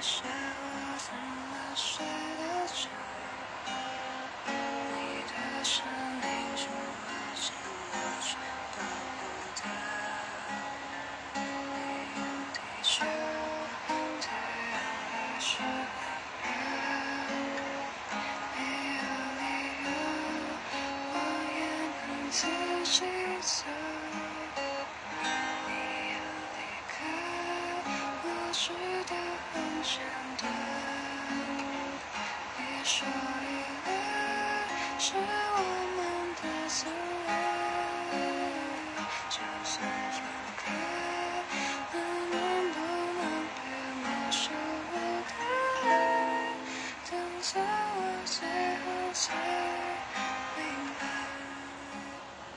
可是我怎么舍得着你的声音这么近我却不没有地球太阳还是会没有理由我也能自己走遇很简单说依赖是我们的阻碍就算开能不能别没收我的爱我最后